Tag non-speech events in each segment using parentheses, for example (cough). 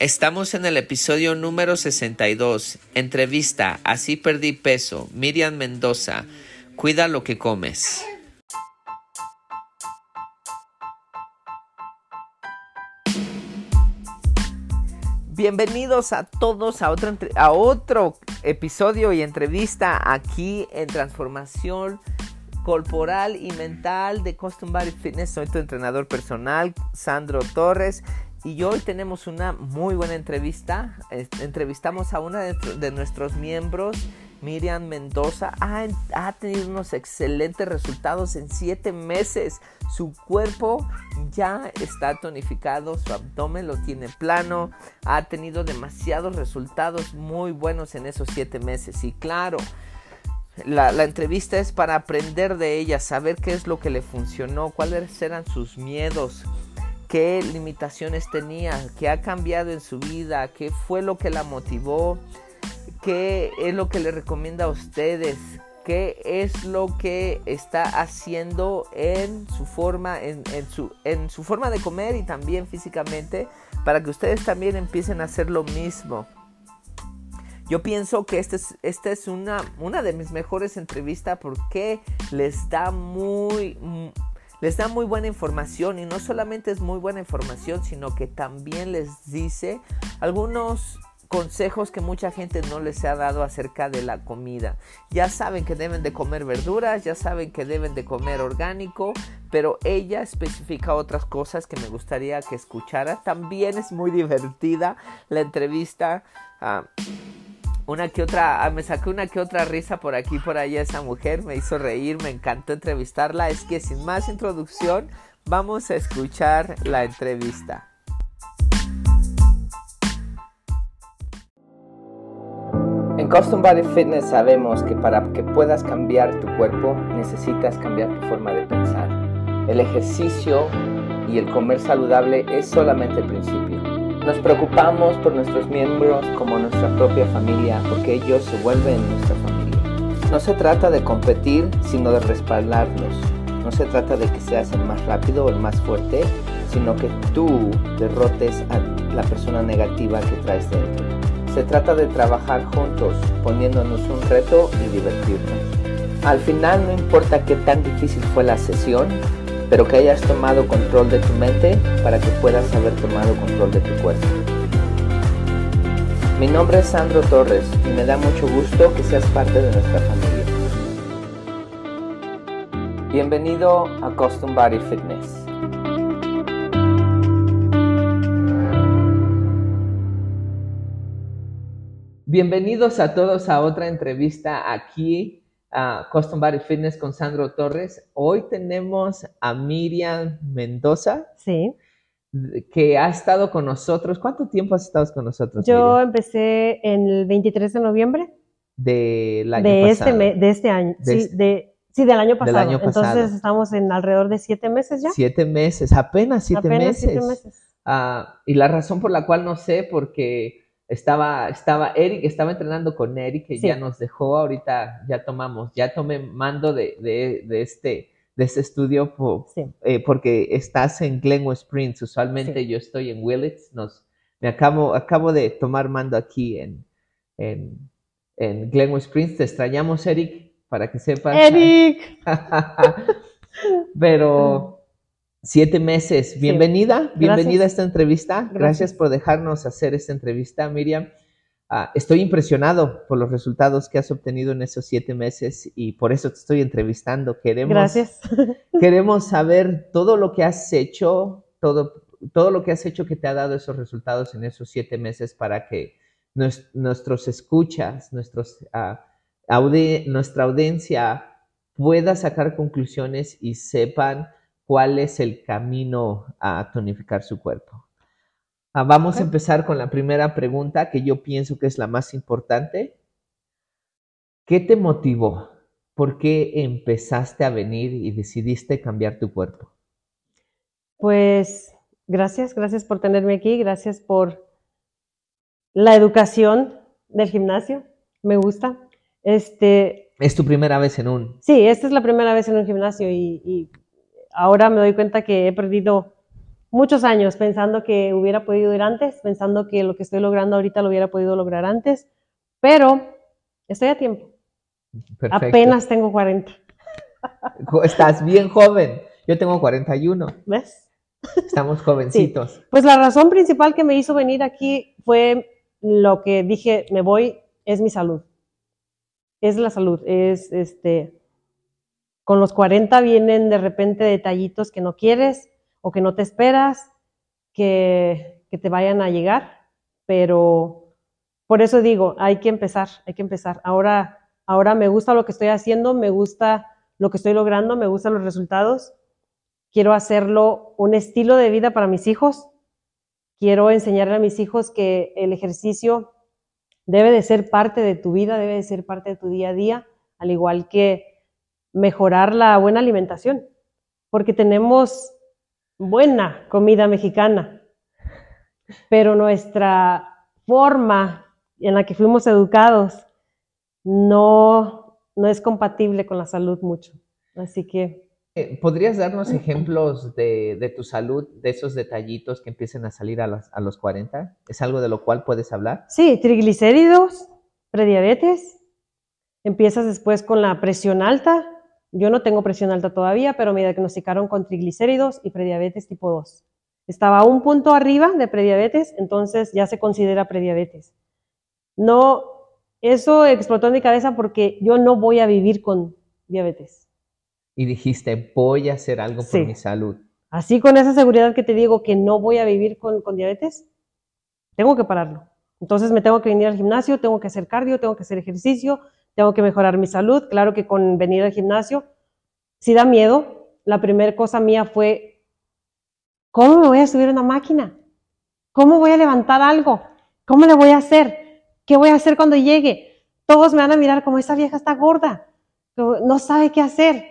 Estamos en el episodio número 62. Entrevista, así perdí peso. Miriam Mendoza, cuida lo que comes. Bienvenidos a todos a otro, a otro episodio y entrevista aquí en Transformación Corporal y Mental de Custom Body Fitness. Soy tu entrenador personal, Sandro Torres. Y hoy tenemos una muy buena entrevista. Entrevistamos a una de, nuestros miembros, Miriam Mendoza. Ha, tenido unos excelentes resultados en siete meses. Su cuerpo ya está tonificado, su abdomen lo tiene plano. Ha tenido demasiados resultados muy buenos en esos siete meses. Y claro, la, la, entrevista es para aprender de ella, saber qué es lo que le funcionó, cuáles eran sus miedos, qué limitaciones tenía, qué ha cambiado en su vida, qué fue lo que la motivó, qué es lo que le recomienda a ustedes, qué es lo que está haciendo en su forma, en, su, en su forma de comer y también físicamente, para que ustedes también empiecen a hacer lo mismo. Yo pienso que esta es, esta es una, una de mis mejores entrevistas porque les da muy, les da muy buena información y no solamente es muy buena información, sino que también les dice algunos consejos que mucha gente no les ha dado acerca de la comida. Ya saben que deben de comer verduras, ya saben que deben de comer orgánico, pero ella especifica otras cosas que me gustaría que escuchara. También es muy (laughs) divertida la entrevista. Ah, una que otra, ah, me saqué una que otra risa por aquí por allá esa mujer, me hizo reír, me encantó entrevistarla. Es que sin más introducción, vamos a escuchar la entrevista. En Custom Body Fitness sabemos que para que puedas cambiar tu cuerpo necesitas cambiar tu forma de pensar. El ejercicio y el comer saludable es solamente el principio. Nos preocupamos por nuestros miembros como nuestra propia familia porque ellos se vuelven nuestra familia. No se trata de competir, sino de respaldarlos. No se trata de que seas el más rápido o el más fuerte, sino que tú derrotes a la persona negativa que traes dentro. Se trata de trabajar juntos, poniéndonos un reto y divertirnos. Al final no importa qué tan difícil fue la sesión, pero que hayas tomado control de tu mente para que puedas haber tomado control de tu cuerpo. Mi nombre es Sandro Torres y me da mucho gusto que seas parte de nuestra familia. Bienvenido a Custom Body Fitness. Bienvenidos a todos a otra entrevista aquí Custom Body Fitness con Sandro Torres. Hoy tenemos a Miriam Mendoza. Sí. Que ha estado con nosotros. ¿Cuánto tiempo has estado con nosotros? Yo empecé en el 23 de noviembre. Del año de este pasado. Este de este año. sí, de, sí, del año pasado. Entonces estamos en alrededor de siete meses ya. Siete meses, apenas siete apenas meses. Siete meses. Ah, y la razón por la cual no sé, porque estaba, estaba Eric, estaba entrenando con Eric, que ya nos dejó, ahorita ya tomamos, ya tomé mando de, de, este, de este estudio eh, porque estás en Glenwood Springs, usualmente yo estoy en Willits, nos, me acabo, acabo de tomar mando aquí en, en, en Glenwood Springs, te extrañamos Eric, para que sepas. Eric. (laughs) Pero Siete meses. Bienvenida, bienvenida a esta entrevista. Gracias. por dejarnos hacer esta entrevista, Miriam. Ah, estoy impresionado por los resultados que has obtenido en esos siete meses y por eso te estoy entrevistando. Queremos, Gracias. (laughs) queremos saber todo lo que has hecho, todo, todo lo que has hecho que te ha dado esos resultados en esos siete meses para que nuestros escuchas, nuestros, uh, nuestra audiencia pueda sacar conclusiones y sepan cuál es el camino a tonificar su cuerpo. Ah, vamos a empezar con la primera pregunta que yo pienso que es la más importante. ¿Qué te motivó? ¿Por qué empezaste a venir y decidiste cambiar tu cuerpo? Pues gracias, gracias por tenerme aquí, gracias por la educación del gimnasio, me gusta. Este, es tu primera vez en un. Sí, esta es la primera vez en un gimnasio y ahora me doy cuenta que he perdido muchos años pensando que hubiera podido ir antes, pensando que lo que estoy logrando ahorita lo hubiera podido lograr antes, pero estoy a tiempo. Apenas tengo 40. Estás bien joven. Yo tengo 41. ¿Ves? Estamos jovencitos. Pues la razón principal que me hizo venir aquí fue lo que dije, me voy, es mi salud. Es la salud, es este, con los 40 vienen de repente detallitos que no quieres o que no te esperas, que, que te vayan a llegar, pero por eso digo, hay que empezar, hay que empezar. Ahora, ahora me gusta lo que estoy haciendo, me gusta lo que estoy logrando, me gustan los resultados. Quiero hacerlo un estilo de vida para mis hijos. Quiero enseñarle a mis hijos que el ejercicio debe de ser parte de tu vida, debe de ser parte de tu día a día, al igual que mejorar la buena alimentación, porque tenemos buena comida mexicana, pero nuestra forma en la que fuimos educados no, no es compatible con la salud mucho. Así que eh, ¿Podrías darnos ejemplos de, tu salud, de esos detallitos que empiecen a salir a, a, los 40? ¿Es algo de lo cual puedes hablar? Sí, triglicéridos, prediabetes. Empiezas después con la presión alta. Yo no tengo presión alta todavía, pero me diagnosticaron con triglicéridos y prediabetes tipo 2. Estaba a un punto arriba de prediabetes, entonces ya se considera prediabetes. No, eso explotó en mi cabeza porque yo no voy a vivir con diabetes y dijiste, voy a hacer algo por mi salud. Así con esa seguridad que te digo que no voy a vivir con, diabetes, tengo que pararlo. Entonces me tengo que venir al gimnasio, tengo que hacer cardio, tengo que hacer ejercicio, tengo que mejorar mi salud. Claro que con venir al gimnasio, si da miedo, la primera cosa mía fue, ¿cómo me voy a subir a una máquina? ¿Cómo voy a levantar algo? ¿Cómo le voy a hacer? ¿Qué voy a hacer cuando llegue? Todos me van a mirar como esa vieja está gorda, no sabe qué hacer.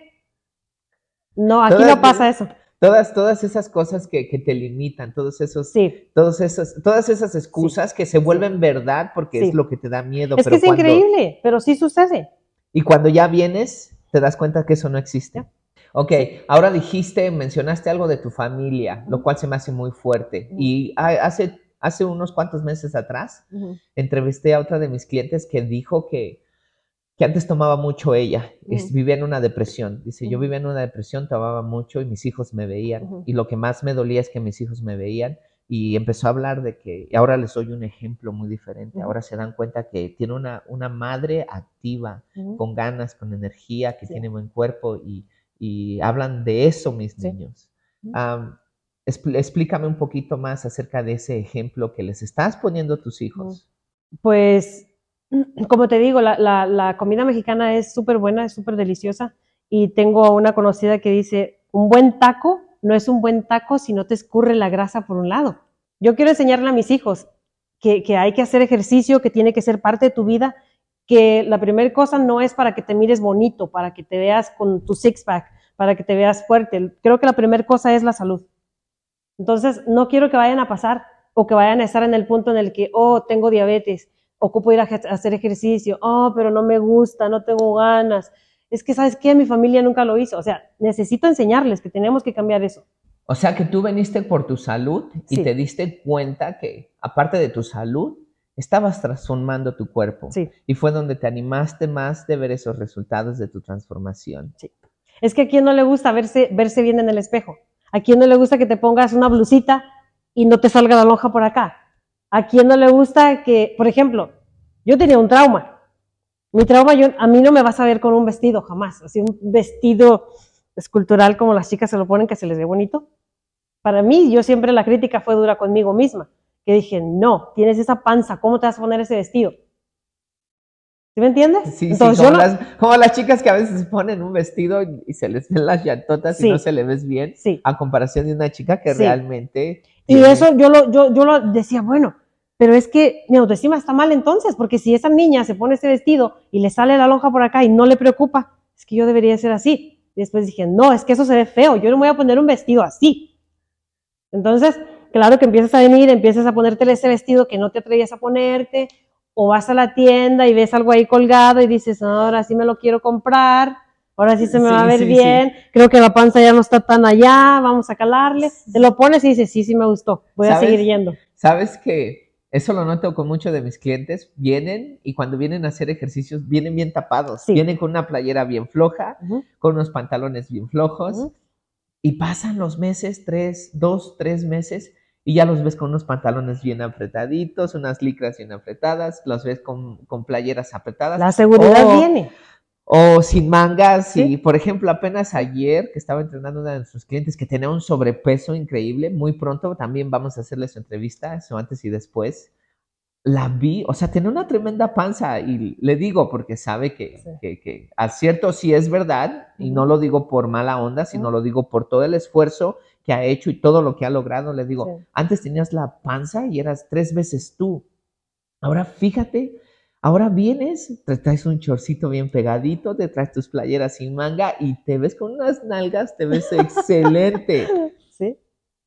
No, aquí no pasa eso. Todas, todas esas cosas que, te limitan, todos esos, sí. todos esos, todas esas excusas que se vuelven verdad porque es lo que te da miedo. Es que es increíble, pero sí sucede. Y cuando ya vienes, te das cuenta que eso no existe. Ok, ahora dijiste, mencionaste algo de tu familia, lo cual se me hace muy fuerte. Y hace, hace unos cuantos meses atrás, entrevisté a otra de mis clientes que dijo que que antes tomaba mucho ella, vivía en una depresión. Dice, yo vivía en una depresión, tomaba mucho y mis hijos me veían. Y lo que más me dolía es que mis hijos me veían. Y empezó a hablar de que, ahora les doy un ejemplo muy diferente, ahora se dan cuenta que tiene una, una madre activa, con ganas, con energía, que tiene buen cuerpo y, y, hablan de eso mis niños. explícame un poquito más acerca de ese ejemplo que les estás poniendo a tus hijos. Pues como te digo, la, comida mexicana es súper buena, es súper deliciosa. Y tengo una conocida que dice, un buen taco no es un buen taco si no te escurre la grasa por un lado. Yo quiero enseñarle a mis hijos que, hay que hacer ejercicio, que tiene que ser parte de tu vida, que la primera cosa no es para que te mires bonito, para que te veas con tu six-pack, para que te veas fuerte. Creo que la primera cosa es la salud. Entonces, no quiero que vayan a pasar o que vayan a estar en el punto en el que, oh, tengo diabetes, ocupo ir a hacer ejercicio, oh, pero no me gusta, no tengo ganas. Es que, ¿sabes qué? Mi familia nunca lo hizo. O sea, necesito enseñarles que tenemos que cambiar eso. O sea, que tú viniste por tu salud y te diste cuenta que, aparte de tu salud, estabas transformando tu cuerpo. Sí. Y fue donde te animaste más de ver esos resultados de tu transformación. Sí. Es que a quién no le gusta verse, verse bien en el espejo. A quién no le gusta que te pongas una blusita y no te salga la lonja por acá. ¿A quién no le gusta que, por ejemplo, yo tenía un trauma? Mi trauma, yo, a mí no me vas a ver con un vestido jamás, así un vestido escultural como las chicas se lo ponen que se les ve bonito. Para mí, yo siempre la crítica fue dura conmigo misma, que dije, no, tienes esa panza, ¿cómo te vas a poner ese vestido? ¿Sí me entiendes? Sí, sí como, las, como, las, chicas que a veces ponen un vestido y se les ven las llantotas y no se le ves bien, a comparación de una chica que realmente y eso yo lo, yo, yo lo decía, bueno, pero es que mi autoestima está mal entonces, porque si esa niña se pone ese vestido y le sale la lonja por acá y no le preocupa, es que yo debería ser así. Y después dije, no, es que eso se ve feo, yo no voy a poner un vestido así. Entonces, claro que empiezas a venir, empiezas a ponerte ese vestido que no te atrevías a ponerte, o vas a la tienda y ves algo ahí colgado y dices, ahora sí me lo quiero comprar, ahora sí se me va a Sí, ver sí, bien, creo que la panza ya no está tan allá, vamos a calarle. Te lo pones y dices, sí, sí me gustó, voy a seguir yendo. Sabes que eso lo noto con muchos de mis clientes. Vienen y cuando vienen a hacer ejercicios, vienen bien tapados. Sí. Vienen con una playera bien floja, Ujú, con unos pantalones bien flojos. ujú. Y pasan los meses, tres, dos, tres meses, y ya los ves con unos pantalones bien apretaditos, unas licras bien apretadas, los ves con, con playeras apretadas. La seguridad o, viene. O sin mangas. Sí. Y, por ejemplo, apenas ayer que estaba entrenando a una de nuestros clientes que tenía un sobrepeso increíble, muy pronto también vamos a hacerle su entrevista, eso antes y después. La vi, o sea, tenía una tremenda panza y le digo porque sabe que, Sí. que, que a cierto sí es verdad y no lo digo por mala onda, sino lo digo por todo el esfuerzo que ha hecho y todo lo que ha logrado. Le digo, antes tenías la panza y eras tres veces tú. Ahora fíjate, ahora vienes, te traes un chorcito bien pegadito, te traes tus playeras sin manga y te ves con unas nalgas, te ves (laughs) excelente. Sí,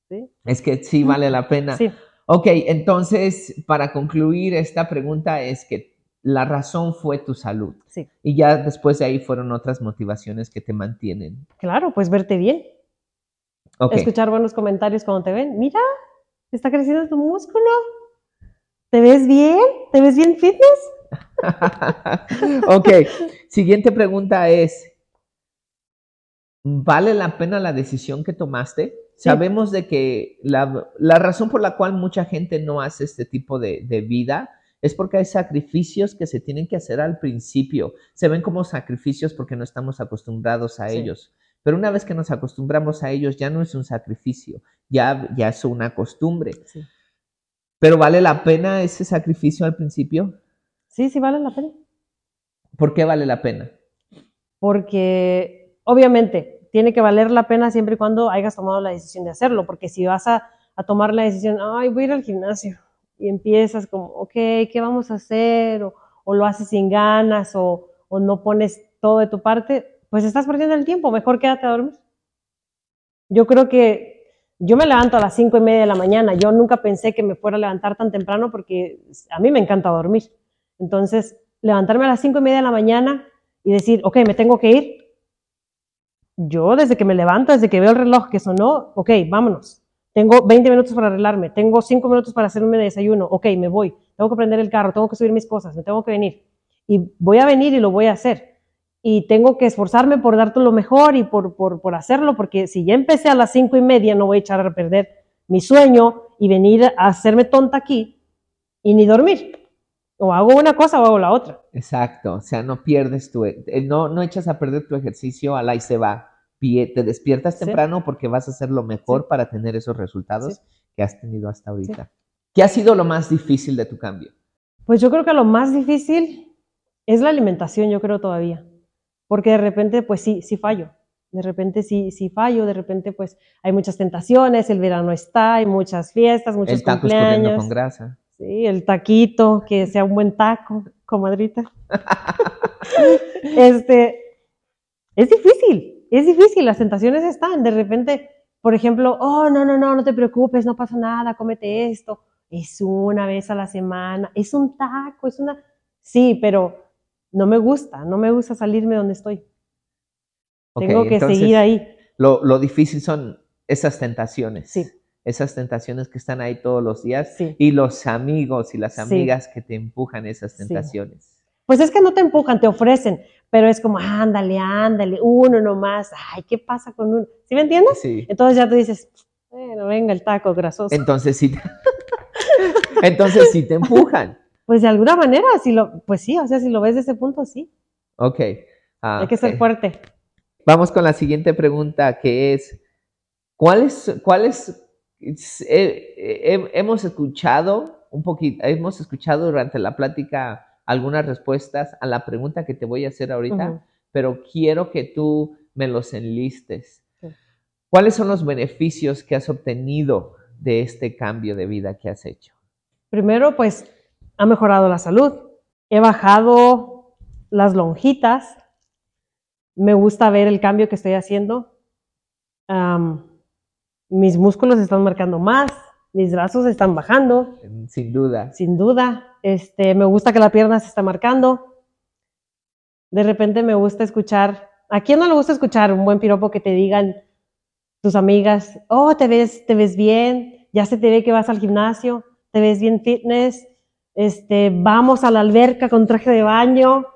sí, Es que sí vale la pena. sí. Ok, entonces, para concluir esta pregunta es que la razón fue tu salud. Sí. Y ya después de ahí fueron otras motivaciones que te mantienen. Claro, pues verte bien. Ok. Escuchar buenos comentarios cuando te ven. Mira, está creciendo tu músculo. ¿Te ves bien? ¿Te ves bien fitness? (laughs) ok, siguiente pregunta es, ¿vale la pena la decisión que tomaste? Sí. Sabemos de que la, la razón por la cual mucha gente no hace este tipo de, de vida es porque hay sacrificios que se tienen que hacer al principio. Se ven como sacrificios porque no estamos acostumbrados a Sí. ellos. Pero una vez que nos acostumbramos a ellos, ya no es un sacrificio, ya, ya es una costumbre. Sí. Pero ¿vale la pena ese sacrificio al principio? Sí, sí vale la pena. ¿Por qué vale la pena? Porque obviamente tiene que valer la pena siempre y cuando hayas tomado la decisión de hacerlo, porque si vas a, a tomar la decisión, ay, voy a ir al gimnasio, y empiezas como, ok, ¿qué vamos a hacer? O, o lo haces sin ganas, o, o no pones todo de tu parte, pues estás perdiendo el tiempo, mejor quédate a dormir. Yo creo que yo me levanto a las cinco y media de la mañana, yo nunca pensé que me fuera a levantar tan temprano porque a mí me encanta dormir. Entonces, levantarme a las cinco y media de la mañana y decir, ok, me tengo que ir. Yo desde que me levanto, desde que veo el reloj que sonó, ok, vámonos. Tengo 20 minutos para arreglarme, tengo 5 minutos para hacerme desayuno, ok, me voy. Tengo que prender el carro, tengo que subir mis cosas, me tengo que venir. Y voy a venir y lo voy a hacer. Y tengo que esforzarme por darte lo mejor y por, por, por hacerlo, porque si ya empecé a las 5 y media, no voy a echar a perder mi sueño y venir a hacerme tonta aquí y ni dormir. O hago una cosa o hago la otra. Exacto, o sea, no pierdes tu, eh, no, no echas a perder tu ejercicio, al ahí se va. Te despiertas Sí. temprano porque vas a hacer lo mejor Sí. para tener esos resultados Sí. que has tenido hasta ahorita. ¿Qué ha sido lo más difícil de tu cambio? Pues yo creo que lo más difícil es la alimentación, yo creo todavía. Porque de repente, pues sí, sí fallo. De repente sí, sí fallo, de repente pues hay muchas tentaciones, el verano está, hay muchas fiestas, muchos El cumpleaños. con grasa. Sí, el taquito, que sea un buen taco, comadrita. (laughs) este, es difícil, es difícil, las tentaciones están. De repente, por ejemplo, oh, no, no, no, no te preocupes, no pasa nada, cómete esto. Es una vez a la semana, es un taco, es una... Sí, pero no me gusta, no me gusta salirme donde estoy. Tengo que entonces, seguir ahí. Lo, lo difícil son esas tentaciones. Sí. Esas tentaciones que están ahí todos los días Sí. y los amigos y las Sí. amigas que te empujan esas Sí. tentaciones. Pues es que no te empujan, te ofrecen, pero es como, ándale, ándale, uno nomás, ay, ¿qué pasa con uno? ¿Sí me entiendes? Sí. Entonces ya tú dices, bueno, venga el taco grasoso. Entonces sí, (laughs) entonces sí te empujan. Pues de alguna manera, si lo, pues sí, o sea, si lo ves de ese punto, sí. Ok. ah, Hay que ser ok. fuerte. Vamos con la siguiente pregunta, que es, ¿cuáles, cuáles, eh, eh, hemos escuchado un poquito, hemos escuchado durante la plática algunas respuestas a la pregunta que te voy a hacer ahorita, Ujú. pero quiero que tú me los enlistes. ¿Cuáles son los beneficios que has obtenido de este cambio de vida que has hecho? Primero, pues ha mejorado la salud. He bajado las lonjitas. Me gusta ver el cambio que estoy haciendo. Am, mis músculos están marcando más, mis brazos están bajando. Sin duda. sin duda. Este, me gusta que la pierna se está marcando. De repente me gusta escuchar ¿A quién no le gusta escuchar un buen piropo que te digan tus amigas, oh, te ves, te ves bien, ya se te ve que vas al gimnasio, te ves bien fitness, este, vamos a la alberca con traje de baño,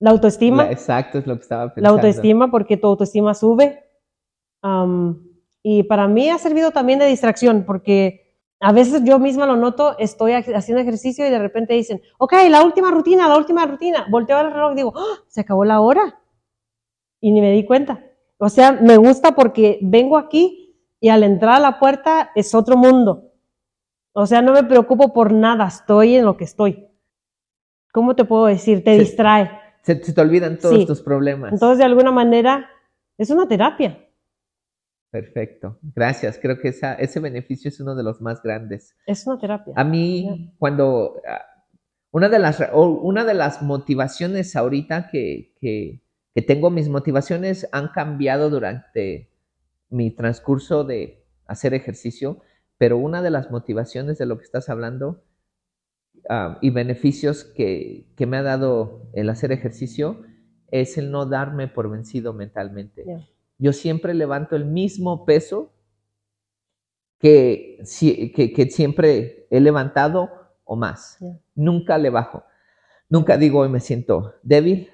la autoestima. La- exacto, es lo que estaba pensando. la autoestima, porque tu autoestima sube. Y para mí ha servido también de distracción, porque a veces yo misma lo noto, estoy ha- haciendo ejercicio y de repente dicen, ok, la última rutina, la última rutina. Volteo al reloj y digo, "Ah, se acabó la hora. Y ni me di cuenta. O sea, me gusta porque vengo aquí y al entrar a la puerta es otro mundo. O sea, no me preocupo por nada, estoy en lo que estoy. ¿Cómo te puedo decir? Te distrae. Se, se te olvidan todos Sí. tus problemas. Entonces, de alguna manera, es una terapia. Perfecto. Gracias. Creo que esa, ese beneficio es uno de los más grandes. Es una terapia. A mí, cuando ah, una de las, una de las motivaciones ahorita que, que, que tengo, mis motivaciones han cambiado durante mi transcurso de hacer ejercicio, pero una de las motivaciones de lo que estás hablando ah, y beneficios que, que me ha dado el hacer ejercicio es el no darme por vencido mentalmente. Yo siempre levanto el mismo peso que, que, que siempre he levantado o más. Nunca le bajo. Nunca digo hoy me siento débil,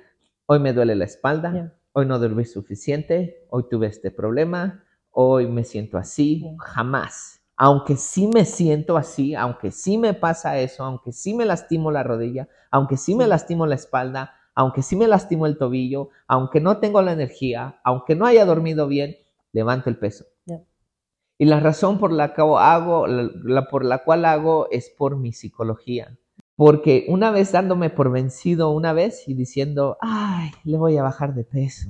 hoy me duele la espalda, hoy no dormí suficiente, hoy tuve este problema, hoy me siento así. Jamás. Aunque sí me siento así, aunque sí me pasa eso, aunque sí me lastimo la rodilla, aunque sí me lastimo la espalda, aunque sí me lastimo el tobillo, aunque no tengo la energía, aunque no haya dormido bien, levanto el peso. Y la razón por la que hago, la, la- por la cual hago es por mi psicología. Porque una vez dándome por vencido una vez y diciendo, ay, le voy a bajar de peso.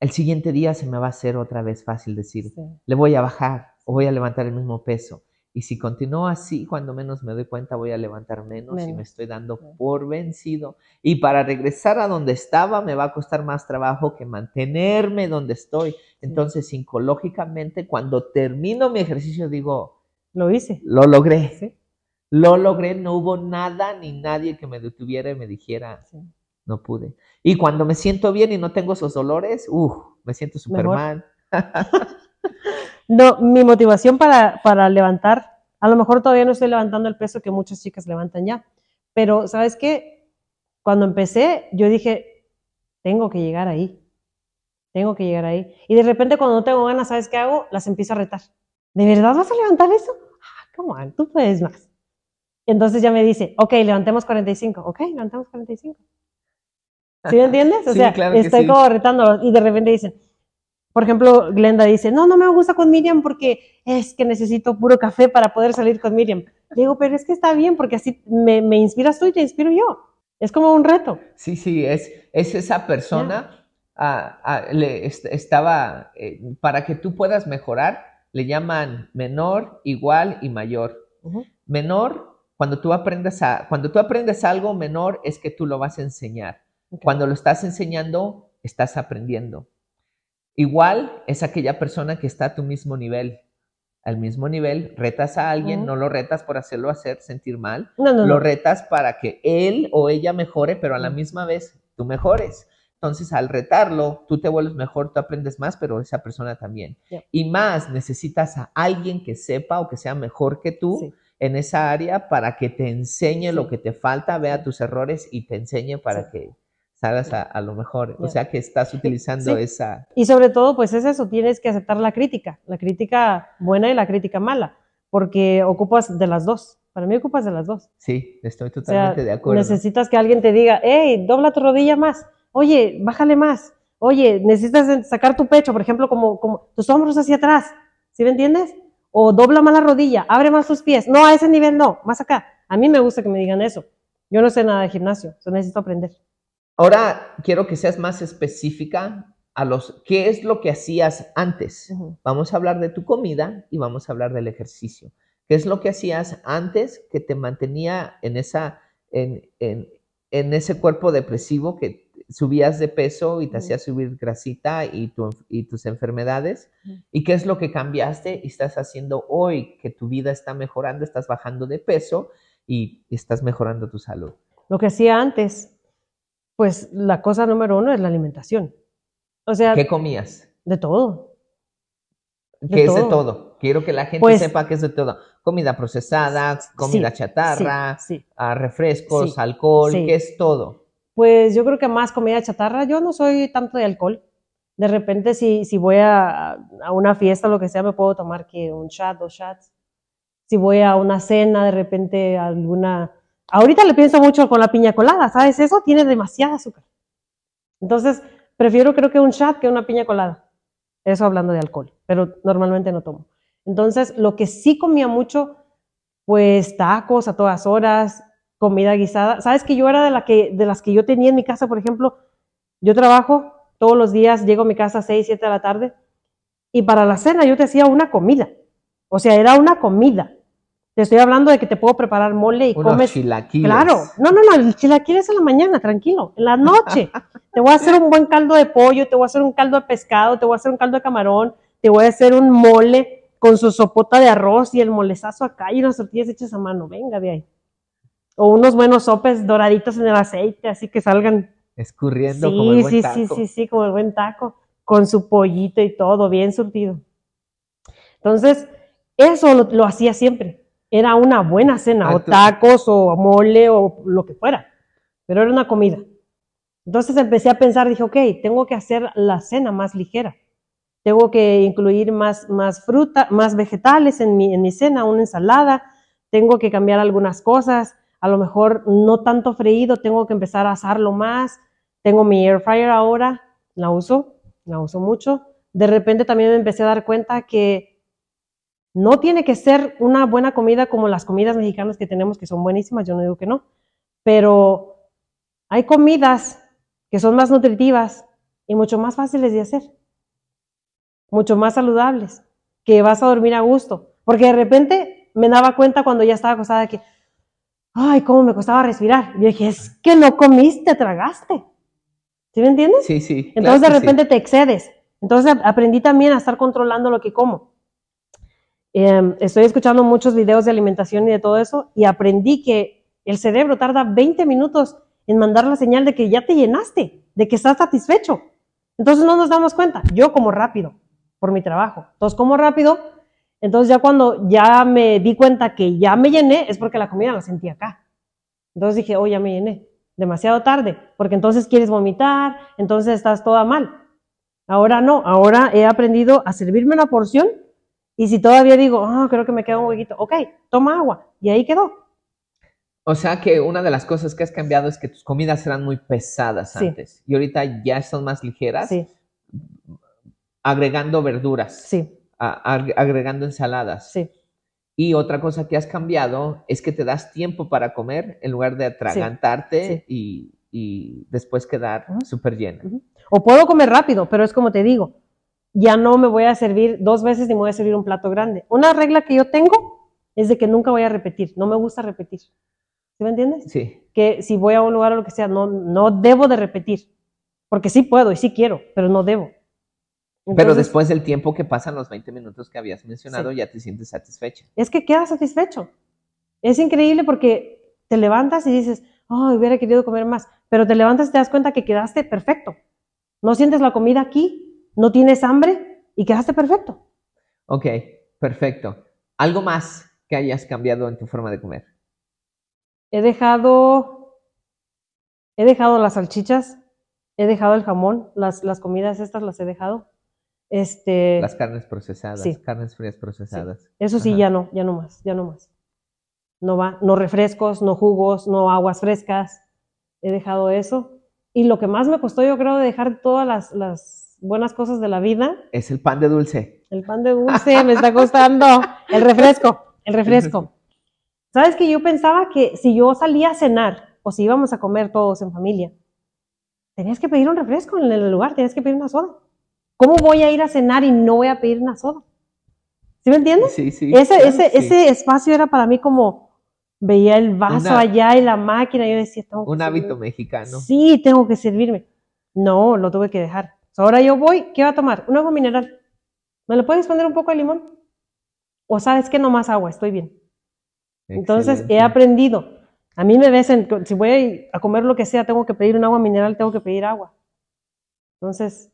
El siguiente día se me va a hacer otra vez fácil decir, Sí. le voy a bajar o voy a levantar el mismo peso. Y si continúo así, cuando menos me doy cuenta, voy a levantar menos, y me estoy dando por vencido. Y para regresar a donde estaba, me va a costar más trabajo que mantenerme donde estoy. Entonces, psicológicamente, cuando termino mi ejercicio, digo, Lo hice. lo logré. Sí. Lo logré, no hubo nada ni nadie que me detuviera y me dijera, sí. no pude. Y cuando me siento bien y no tengo esos dolores, uff, me siento. Superman. (laughs) No, mi motivación para, para levantar, a lo mejor todavía no estoy levantando el peso que muchas chicas levantan ya, pero ¿sabes qué? Cuando empecé, yo dije, tengo que llegar ahí, tengo que llegar ahí. Y de repente cuando no tengo ganas, ¿sabes qué hago? Las empiezo a retar. ¿De verdad vas a levantar eso? Ah, come on, tú puedes más. Entonces ya me dice, ok, levantemos 45. Ok, levantemos 45. ¿Sí me entiendes? O (laughs) Sí, sea, claro estoy sí. como retándolo y de repente dicen, por ejemplo, Glenda dice, no, no me gusta con Miriam porque es que necesito puro café para poder salir con Miriam. Le digo, pero es que está bien porque así me, me inspiras tú y te inspiro yo. Es como un reto. Sí, sí, es, es esa persona, le est- estaba, eh, para que tú puedas mejorar, le llaman menor, igual y mayor. Menor, cuando tú aprendes a, cuando tú aprendes algo menor es que tú lo vas a enseñar. Cuando lo estás enseñando, estás aprendiendo. Igual es aquella persona que está a tu mismo nivel. Al mismo nivel, retas a alguien, no lo retas por hacerlo hacer sentir mal, No, no, lo no. retas para que él o ella mejore, pero a la misma vez tú mejores. Entonces, al retarlo, tú te vuelves mejor, tú aprendes más, pero esa persona también. Y más, necesitas a alguien que sepa o que sea mejor que tú Sí. en esa área para que te enseñe lo que te falta, vea tus errores y te enseñe para Sí. que a, a lo mejor. O Ya. sea, que estás utilizando Sí. esa... Y sobre todo, pues es eso, tienes que aceptar la crítica, la crítica buena y la crítica mala, porque ocupas de las dos. Para mí ocupas de las dos. Sí, estoy O sea, totalmente de acuerdo. necesitas que alguien te diga, hey, dobla tu rodilla más, oye, bájale más, oye, necesitas sacar tu pecho, por ejemplo, como, como tus hombros hacia atrás, ¿sí me entiendes? O dobla más la rodilla, abre más tus pies, no, a ese nivel no, más acá. A mí me gusta que me digan eso. Yo no sé nada de gimnasio, so necesito aprender. Ahora quiero que seas más específica a los qué es lo que hacías antes. Vamos a hablar de tu comida y vamos a hablar del ejercicio. ¿Qué es lo que hacías antes que te mantenía en, esa, en, en- en ese cuerpo depresivo que subías de peso y te Ujú. hacía subir grasita y, tu- y tus enfermedades? ¿Y qué es lo que cambiaste y estás haciendo hoy que tu vida está mejorando, estás bajando de peso y estás mejorando tu salud? Lo que hacía antes, pues la cosa número uno es la alimentación. O sea, ¿Qué comías? de todo. De ¿Qué es de todo. todo? Quiero que la gente Pues- sepa que es de todo. Comida procesada, comida Sí, chatarra, Sí, sí. ah, refrescos, alcohol. ¿qué es todo? Pues yo creo que más comida chatarra. Yo no soy tanto de alcohol. De repente, si, si voy a, a una fiesta o lo que sea, me puedo tomar que un shot, dos shots. Si voy a una cena, de repente alguna... Ahorita le pienso mucho con la piña colada, ¿sabes? Eso tiene demasiada azúcar. Entonces, prefiero creo que un shot que una piña colada. Eso hablando de alcohol, pero normalmente no tomo. Entonces, lo que sí comía mucho, pues tacos a todas horas, comida guisada. Sabes que yo era de, la que, de las que yo tenía en mi casa, por ejemplo, yo trabajo todos los días, llego a mi casa a 6, 7 de la tarde, y para la cena yo te hacía una comida. O sea, era una comida. Te estoy hablando de que te puedo preparar mole y Unos comes. chilaquiles. Claro, no, no, no, el chilaquiles en la mañana, tranquilo. En la noche (laughs) te voy a hacer un buen caldo de pollo, te voy a hacer un caldo de pescado, te voy a hacer un caldo de camarón, te voy a hacer un mole con su sopota de arroz y el molezazo acá y unas tortillas hechas a mano. Venga de ahí. O unos buenos sopes doraditos en el aceite, así que salgan. Escurriendo Sí, como el buen sí, taco. sí, sí, sí, como el buen taco, con su pollito y todo, bien surtido. Entonces, eso lo, lo hacía siempre. Era una buena cena, o tacos, o mole, o lo que fuera. Pero era una comida. Entonces empecé a pensar, dije, ok, tengo que hacer la cena más ligera. Tengo que incluir más, más fruta, más vegetales en mi, en mi cena, una ensalada. Tengo que cambiar algunas cosas. A lo mejor no tanto freído, tengo que empezar a asarlo más. Tengo mi air fryer ahora, la uso, la uso mucho. De repente también me empecé a dar cuenta que no tiene que ser una buena comida como las comidas mexicanas que tenemos, que son buenísimas, yo no digo que no, pero hay comidas que son más nutritivas y mucho más fáciles de hacer, mucho más saludables, que vas a dormir a gusto, porque de repente me daba cuenta cuando ya estaba acostada que, ay, cómo me costaba respirar. Y yo dije, es que no comiste, tragaste. ¿Sí me entiendes? Sí, sí. claro Entonces de sí. repente te excedes. Entonces ap- aprendí también a estar controlando lo que como. Em, estoy escuchando muchos videos de alimentación y de todo eso y aprendí que el cerebro tarda 20 minutos en mandar la señal de que ya te llenaste, de que estás satisfecho. Entonces no nos damos cuenta. Yo como rápido por mi trabajo. Entonces como rápido. Entonces ya cuando ya me di cuenta que ya me llené es porque la comida la sentí acá. Entonces dije, oh, ya me llené. Demasiado tarde, porque entonces quieres vomitar, entonces estás toda mal. Ahora no, ahora he aprendido a servirme una porción y si todavía digo, ah, creo que me queda un huequito, ok, toma agua y ahí quedó. O sea que una de las cosas que has cambiado es que tus comidas eran muy pesadas Sí. antes y ahorita ya son más ligeras, Sí, agregando verduras, sí, a- ag- agregando ensaladas. sí, Y otra cosa que has cambiado es que te das tiempo para comer en lugar de atragantarte y, y después quedar Ujú. súper llena. O puedo comer rápido, pero es como te digo, ya no me voy a servir dos veces ni me voy a servir un plato grande. Una regla que yo tengo es de que nunca voy a repetir, no me gusta repetir. ¿Sí me entiendes? Sí, que si voy a un lugar o lo que sea, no, no debo de repetir. Porque sí puedo y sí quiero, pero no debo. pero después del tiempo que pasan los 20 minutos que habías mencionado, Sí. ya te sientes satisfecha. Es que quedas satisfecho. Es increíble porque te levantas y dices, oh, hubiera querido comer más. Pero te levantas y te das cuenta que quedaste perfecto. No sientes la comida aquí, no tienes hambre y quedaste perfecto. Ok, perfecto. ¿Algo más que hayas cambiado en tu forma de comer? He dejado, he dejado las salchichas, he dejado el jamón, las, las comidas estas las he dejado. Este, Las carnes procesadas, sí. carnes frías procesadas. Eso sí, Ajá. ya no, ya no más, ya no más. No va, no refrescos, no jugos, no aguas frescas. He dejado eso. Y lo que más me costó, yo creo, de dejar todas las, las buenas cosas de la vida, Es el pan de dulce. el pan de dulce me está costando, el refresco, el refresco. ¿Sabes que yo pensaba que si yo salía a cenar o si íbamos a comer todos en familia, tenías que pedir un refresco en el lugar, tenías que pedir una soda. ¿Cómo voy a ir a cenar y no voy a pedir una soda? ¿Sí me entiendes? Sí, sí. Ese, claro, ese, sí. ese espacio era para mí como, veía el vaso Una- allá y la máquina, yo decía, tengo que Un hábito mexicano. Sí, tengo que servirme. No, lo tuve que dejar. Ahora yo voy, ¿qué va a tomar? Un agua mineral. ¿Me le puedes poner un poco de limón? O sabes que no más agua, estoy bien. Entonces he aprendido. A mí me ves, en- si voy a comer lo que sea, tengo que pedir un agua mineral, tengo que pedir agua. Entonces,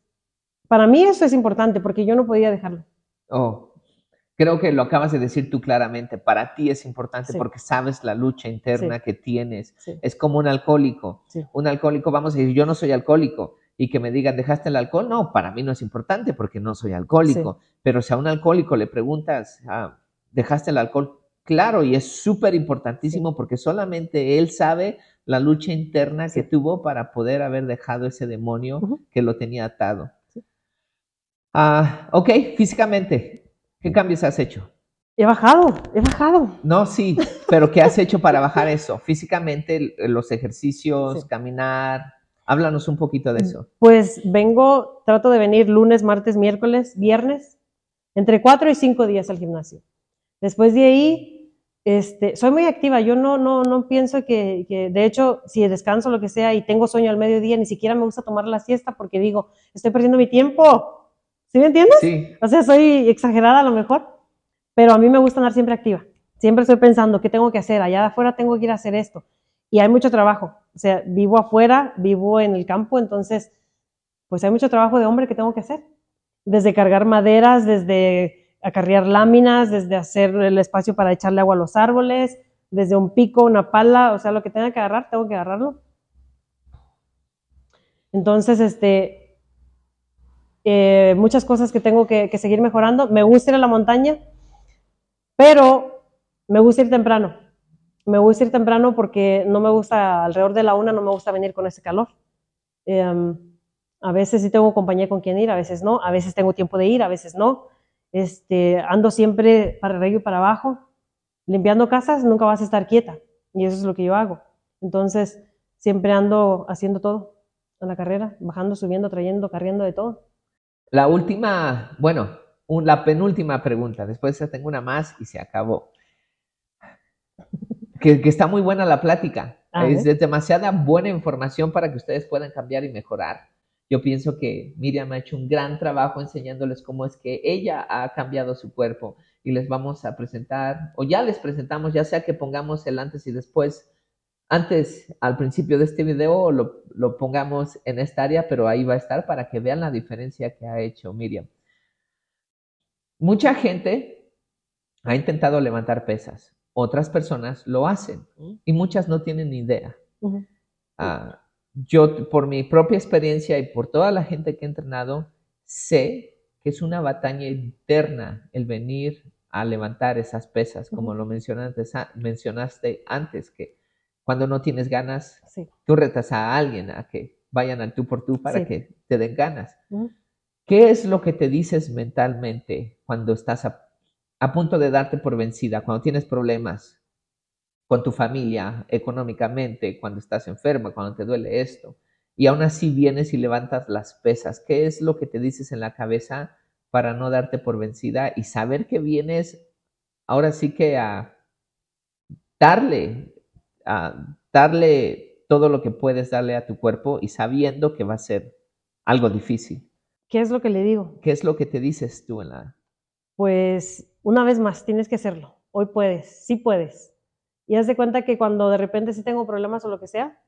Para mí eso es importante porque yo no podía dejarlo. Oh, creo que lo acabas de decir tú claramente. Para ti es importante Sí. porque sabes la lucha interna Sí. que tienes. Sí. Es como un alcohólico. Un alcohólico, vamos a decir, yo no soy alcohólico y que me digan, ¿dejaste el alcohol? No, para mí no es importante porque no soy alcohólico. Pero si a un alcohólico le preguntas, ah, ¿dejaste el alcohol? Claro, y es súper importantísimo porque solamente él sabe la lucha interna que tuvo para poder haber dejado ese demonio que lo tenía atado. Ah, ok, físicamente, ¿qué cambios has hecho? He bajado, he bajado. No, sí, pero ¿qué has hecho para bajar eso? Físicamente, los ejercicios, caminar. Háblanos un poquito de eso. Pues vengo, trato de venir lunes, martes, miércoles, viernes, entre cuatro y cinco días al gimnasio. Después de ahí, este, soy muy activa. Yo no, no, no pienso que, que, de hecho, si descanso lo que sea y tengo sueño al mediodía, ni siquiera me gusta tomar la siesta porque digo, estoy perdiendo mi tiempo. ¿Sí me entiendes? Sí, O sea, soy exagerada a lo mejor, pero a mí me gusta andar siempre activa. Siempre estoy pensando, ¿qué tengo que hacer? Allá afuera tengo que ir a hacer esto. Y hay mucho trabajo. O sea, vivo afuera, vivo en el campo, entonces, pues hay mucho trabajo de hombre que tengo que hacer. Desde cargar maderas, desde acarrear láminas, desde hacer el espacio para echarle agua a los árboles, desde un pico, una pala, o sea, lo que tenga que agarrar, tengo que agarrarlo. Entonces, este, eh, muchas cosas que tengo que, que seguir mejorando. Me gusta ir a la montaña, pero me gusta ir temprano. Me gusta ir temprano porque no me gusta, alrededor de la una, no me gusta venir con ese calor. Eh, a veces sí tengo compañía con quien ir, a veces no. A veces tengo tiempo de ir, a veces no. Este, ando siempre para arriba y para abajo. Limpiando casas, nunca vas a estar quieta. Y eso es lo que yo hago. Entonces, siempre ando haciendo todo en la carrera, bajando, subiendo, trayendo, carriendo de todo. La última, bueno, la penúltima pregunta. Después tengo una más y se acabó. Que, que está muy buena la plática. Es demasiada buena información para que ustedes puedan cambiar y mejorar. Yo pienso que Miriam ha hecho un gran trabajo enseñándoles cómo es que ella ha cambiado su cuerpo y les vamos a presentar, o ya les presentamos, ya sea que pongamos el antes y después, antes al principio de este video o lo, lo pongamos en esta área, pero ahí va a estar para que vean la diferencia que ha hecho Miriam. Mucha gente ha intentado levantar pesas, otras personas lo hacen y muchas no tienen ni idea. Ah, yo, por mi propia experiencia y por toda la gente que he entrenado, sé que es una batalla interna el venir a levantar esas pesas, como lo mencionaste, mencionaste antes, que cuando no tienes ganas, Sí. tú retas a alguien a que vayan al tú por tú para Sí. que te den ganas. ¿Qué es lo que te dices mentalmente cuando estás a, a punto de darte por vencida, cuando tienes problemas con tu familia, económicamente, cuando estás enferma, cuando te duele esto, y aún así vienes y levantas las pesas? ¿Qué es lo que te dices en la cabeza para no darte por vencida y saber que vienes ahora sí que a darle, a darle todo lo que puedes darle a tu cuerpo y sabiendo que va a ser algo difícil? ¿Qué es lo que le digo? ¿Qué es lo que te dices tú en la... Pues una vez más, tienes que hacerlo. Hoy puedes, sí puedes. Y haz de cuenta que cuando de repente sí tengo problemas o lo que sea,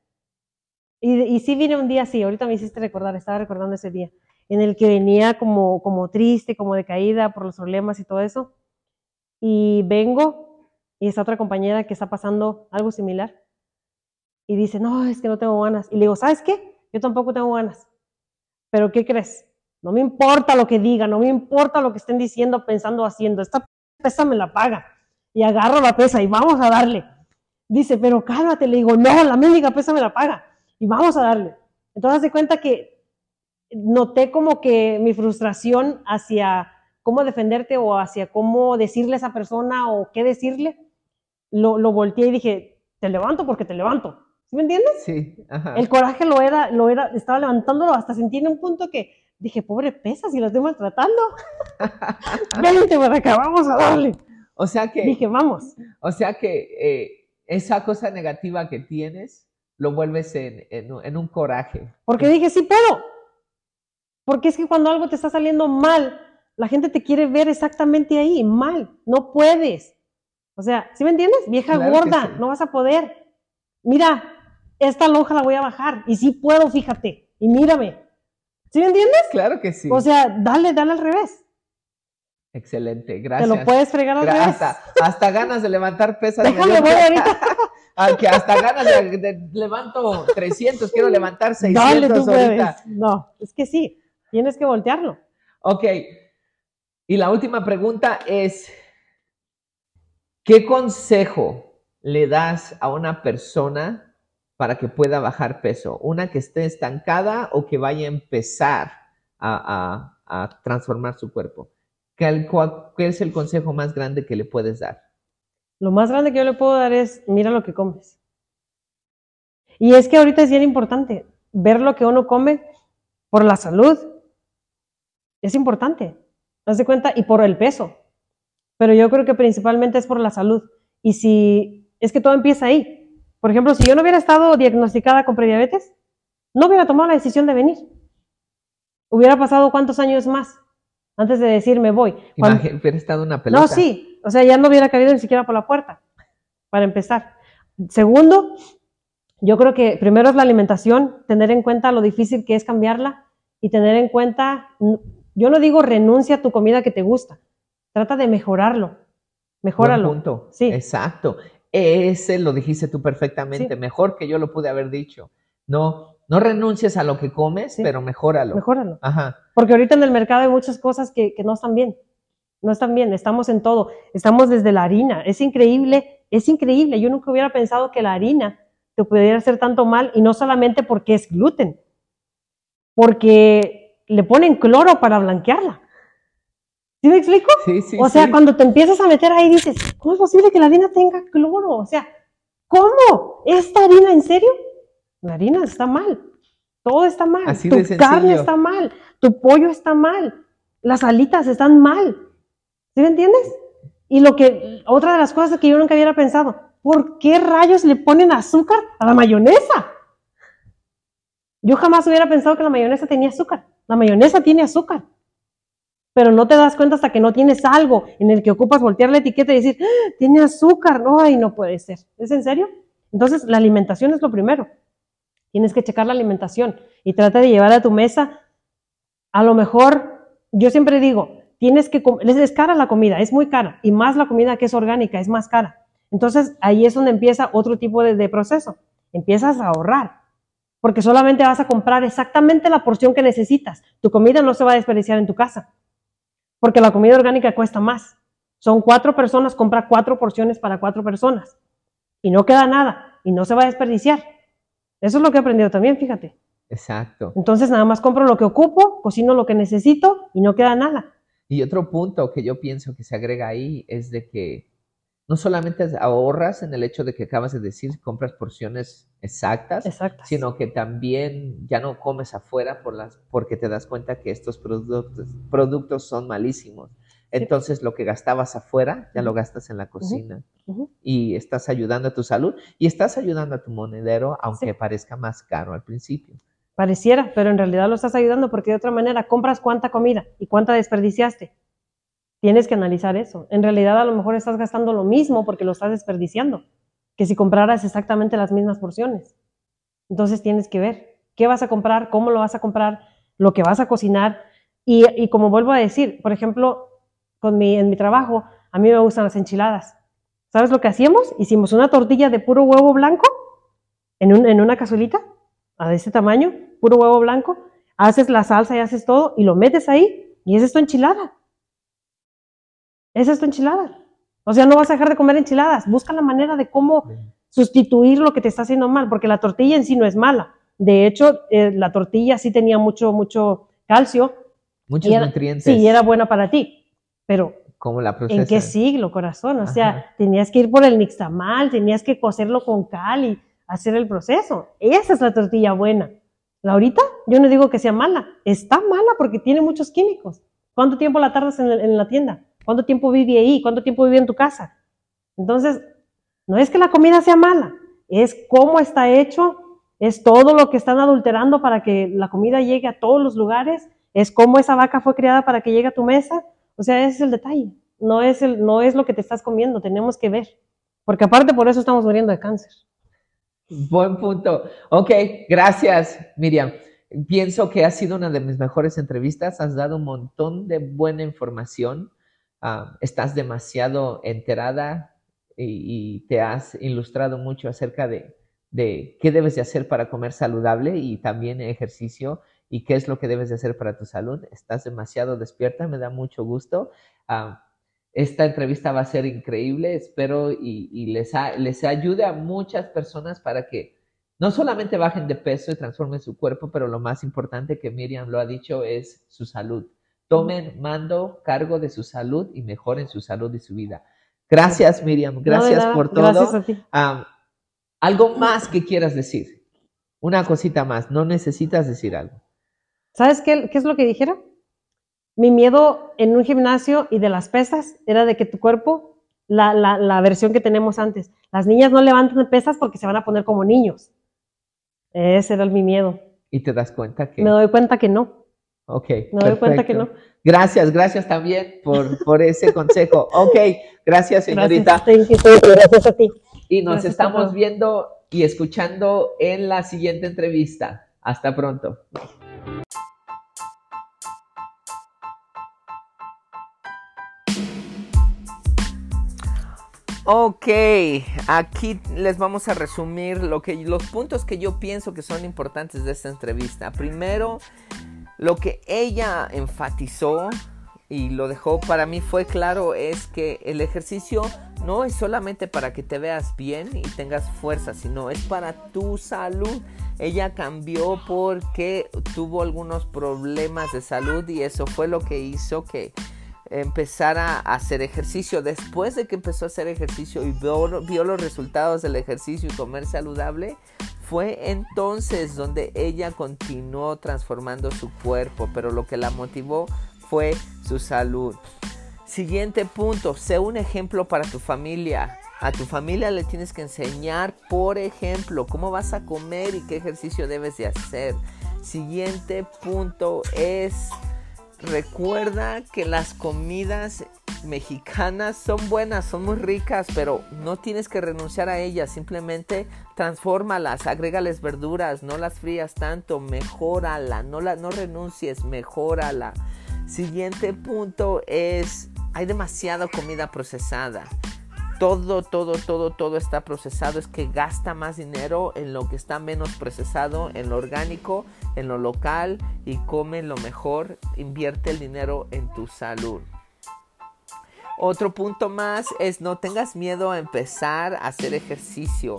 y, y sí vine un día así, ahorita me hiciste recordar, estaba recordando ese día, en el que venía como, como triste, como decaída por los problemas y todo eso. Y vengo y está otra compañera que está pasando algo similar. Y dice, no, es que no tengo ganas. Y le digo, ¿sabes qué? Yo tampoco tengo ganas. Pero ¿qué crees? No me importa lo que digan, no me importa lo que estén diciendo, pensando, haciendo. Esta pesa me la paga. Y agarro la pesa y vamos a darle. Dice, pero cálmate. Le digo, no, la mendiga pesa me la paga. Y vamos a darle. Entonces, de cuenta que noté como que mi frustración hacia cómo defenderte o hacia cómo decirle a esa persona o qué decirle, lo, lo volteé y dije, te levanto porque te levanto. ¿Sí me entiendes? Sí, ajá. El coraje lo era, lo era, estaba levantándolo hasta sentí en un punto que dije, pobre pesa, si la estoy maltratando. (laughs) Vente para acá, vamos a darle. O sea que, Dije, vamos. o sea que eh, esa cosa negativa que tienes lo vuelves en, en un- en un coraje. Porque dije, sí puedo. Porque es que cuando algo te está saliendo mal, la gente te quiere ver exactamente ahí, mal. No puedes. O sea, ¿sí me entiendes? Vieja Claro gorda, sí. no vas a poder. Mira, esta lonja la voy a bajar. Y sí puedo, fíjate. Y mírame. ¿Sí me entiendes? Claro que sí. O sea, dale, dale al revés. Excelente, Te gracias. lo puedes fregar al Gra- revés. hasta, hasta ganas de levantar pesas. me Déjame voy ahorita. (laughs) Ah, que hasta ganas de, de- levanto 300, quiero levantar 600 (laughs) Dale, tú ahorita. puedes. No, es que sí, tienes que voltearlo. Ok. Y la última pregunta es, ¿qué consejo le das a una persona para que pueda bajar peso? ¿Una que esté estancada o que vaya a empezar a, transformar su cuerpo? ¿Qué, cuál es el consejo más grande que le puedes dar? Lo más grande que yo le puedo dar es, mira lo que comes. Y es que ahorita es bien importante ver lo que uno come por la salud. Es importante, haz de cuenta, y por el peso. Pero yo creo que principalmente es por la salud. Y si es que todo empieza ahí. Por ejemplo, si yo no hubiera estado diagnosticada con prediabetes, no hubiera tomado la decisión de venir. Hubiera pasado cuántos años más antes de decir me voy. Cuando- Imagínate, hubiera estado una pelota. no, sí, o sea, ya no hubiera cabido ni siquiera por la puerta, para empezar. Segundo, yo creo que primero es la alimentación, tener en cuenta lo difícil que es cambiarla y tener en cuenta, n- yo no digo renuncia a tu comida que te gusta, trata de mejorarlo, Buen mejóralo. punto. Sí. Exacto. Ese lo dijiste tú perfectamente, Sí. mejor que yo lo pude haber dicho. No, no renuncies a lo que comes, Sí. pero mejóralo. Mejóralo. Ajá. Porque ahorita en el mercado hay muchas cosas que, que no están bien. No están bien, estamos en todo. Estamos desde la harina. Es increíble, es increíble. Yo nunca hubiera pensado que la harina te pudiera hacer tanto mal y no solamente porque es gluten, porque le ponen cloro para blanquearla. ¿Sí me explico? Sí, sí. o sea, sí. cuando te empiezas a meter ahí dices, ¿cómo es posible que la harina tenga cloro? O sea, ¿cómo? ¿Esta harina en serio? La harina está mal. Todo está mal. Así tu de carne está mal. Tu pollo está mal. Las alitas están mal. ¿Sí me entiendes? Y lo que, otra de las cosas que yo nunca hubiera pensado, ¿por qué rayos le ponen azúcar a la mayonesa? Yo jamás hubiera pensado que la mayonesa tenía azúcar. La mayonesa tiene azúcar. Pero no te das cuenta hasta que no tienes algo en el que ocupas voltear la etiqueta y decir, "Ah, tiene azúcar. No, ay, no puede ser. ¿Es en serio? Entonces, la alimentación es lo primero. Tienes que checar la alimentación y trata de llevar a tu mesa. A lo mejor, yo siempre digo, tienes que, es cara la comida, es muy cara. Y más la comida que es orgánica, es más cara. Entonces, ahí es donde empieza otro tipo de, de proceso. Empiezas a ahorrar porque solamente vas a comprar exactamente la porción que necesitas. Tu comida no se va a desperdiciar en tu casa, porque la comida orgánica cuesta más. Son cuatro personas, compra cuatro porciones para cuatro personas y no queda nada y no se va a desperdiciar. Eso es lo que he aprendido también, fíjate. Exacto. Entonces nada más compro lo que ocupo, cocino lo que necesito y no queda nada. Y otro punto que yo pienso que se agrega ahí es de que no solamente ahorras en el hecho de que acabas de decir, compras porciones exactas, sino que también ya no comes afuera por las, porque te das cuenta que estos productos, productos son malísimos. Entonces lo que gastabas afuera ya lo gastas en la cocina y estás ayudando a tu salud y estás ayudando a tu monedero, aunque Sí. parezca más caro al principio. Pareciera, pero en realidad lo estás ayudando porque de otra manera compras cuánta comida y cuánta desperdiciaste. Tienes que analizar eso. En realidad a lo mejor estás gastando lo mismo porque lo estás desperdiciando, que si compraras exactamente las mismas porciones. Entonces tienes que ver qué vas a comprar, cómo lo vas a comprar, lo que vas a cocinar. Y, y como vuelvo a decir, por ejemplo, con mi, en mi trabajo, a mí me gustan las enchiladas. ¿Sabes lo que hacíamos? Hicimos una tortilla de puro huevo blanco en, un- en una cazuelita de ese tamaño, puro huevo blanco, haces la salsa y haces todo y lo metes ahí y es tu enchilada. Esa es tu enchilada. O sea, no vas a dejar de comer enchiladas. Busca la manera de cómo sustituir lo que te está haciendo mal, porque la tortilla en sí no es mala. De hecho, eh, la tortilla sí tenía mucho, mucho calcio. Muchos era- nutrientes. Sí, era buena para ti. Pero, como la procesan. ¿en qué siglo, corazón? O sea, Ajá. tenías que ir por el nixtamal, tenías que cocerlo con cal y hacer el proceso. Esa es la tortilla buena. La ahorita, yo no digo que sea mala. Está mala porque tiene muchos químicos. ¿Cuánto tiempo la tardas en, el- en la tienda? ¿Cuánto tiempo vive ahí? ¿Cuánto tiempo vive en tu casa? Entonces, no es que la comida sea mala, es cómo está hecho, es todo lo que están adulterando para que la comida llegue a todos los lugares, es cómo esa vaca fue criada para que llegue a tu mesa. O sea, ese es el detalle. No es, el, no es lo que te estás comiendo, tenemos que ver. Porque aparte por eso estamos muriendo de cáncer. Buen punto. Ok, gracias, Miriam. pienso que ha sido una de mis mejores entrevistas. Has dado un montón de buena información. Ah, estás demasiado enterada y, te has ilustrado mucho acerca de, qué debes de hacer para comer saludable y también ejercicio y qué es lo que debes de hacer para tu salud. Estás demasiado despierta, me da mucho gusto. Ah, esta entrevista va a ser increíble, espero y, les, les ayude a muchas personas para que no solamente bajen de peso y transformen su cuerpo, pero lo más importante que Miriam lo ha dicho es su salud. Tomen mando, cargo de su salud y mejoren su salud y su vida. Gracias, Miriam. Gracias por todo. Gracias a ti. algo más que quieras decir. Una cosita más. No necesitas decir algo. ¿Sabes qué, qué es lo que dijeron? Mi miedo en un gimnasio y de las pesas era de que tu cuerpo, la, la, la versión que tenemos antes, las niñas no levantan pesas porque se van a poner como niños. Ese era mi miedo. ¿Y te das cuenta que? Me doy cuenta que no. Ok. Me doy cuenta que no. Gracias, gracias también por, por ese consejo. (laughs) Ok, gracias señorita. Gracias, a ti. Y nos estamos viendo y escuchando en la siguiente entrevista. Hasta pronto. Ok, aquí les vamos a resumir lo que, los puntos que yo pienso que son importantes de esta entrevista. Primero, lo que ella enfatizó y lo dejó para mí fue claro es que el ejercicio no es solamente para que te veas bien y tengas fuerza, sino es para tu salud. Ella cambió porque tuvo algunos problemas de salud y eso fue lo que hizo que empezar a hacer ejercicio. Después de que empezó a hacer ejercicio y vio, los resultados del ejercicio y comer saludable, fue entonces donde ella continuó transformando su cuerpo, pero lo que la motivó fue su salud. Siguiente punto, sé un ejemplo para tu familia. A tu familia le tienes que enseñar, por ejemplo, cómo vas a comer y qué ejercicio debes de hacer. Siguiente punto es Recuerda que las comidas mexicanas son buenas, son muy ricas, pero no tienes que renunciar a ellas, simplemente transfórmalas, agrégales verduras, no las frías tanto, mejórala, no, la, no renuncies, mejórala. Siguiente punto es, hay demasiada comida procesada todo, todo, todo, todo está procesado. Es que gasta más dinero en lo que está menos procesado, en lo orgánico, en lo local y come lo mejor. Invierte el dinero en tu salud. Otro punto más es no tengas miedo a empezar a hacer ejercicio.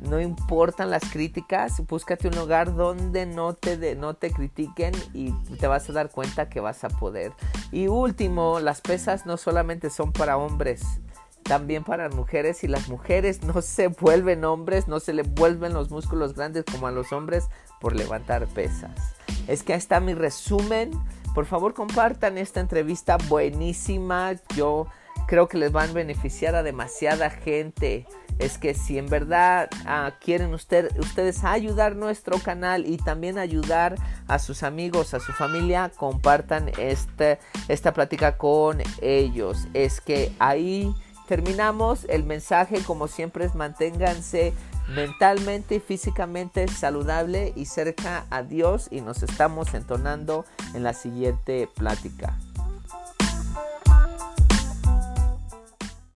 No importan las críticas, búscate un lugar donde no te, no te critiquen y te vas a dar cuenta que vas a poder. Y último, las pesas no solamente son para hombres, también para mujeres y las mujeres no se vuelven hombres, no se le vuelven los músculos grandes como a los hombres por levantar pesas. Es que ahí está mi resumen. Por favor compartan esta entrevista buenísima. Yo creo que les van a beneficiar a demasiada gente. Es que si en verdad ah, quieren ustedes ayudar nuestro canal y también ayudar a sus amigos, a su familia, compartan este, esta plática con ellos. Es que ahí terminamos el mensaje como siempre es manténganse mentalmente y físicamente saludable y cerca a Dios y nos estamos entonando en la siguiente plática.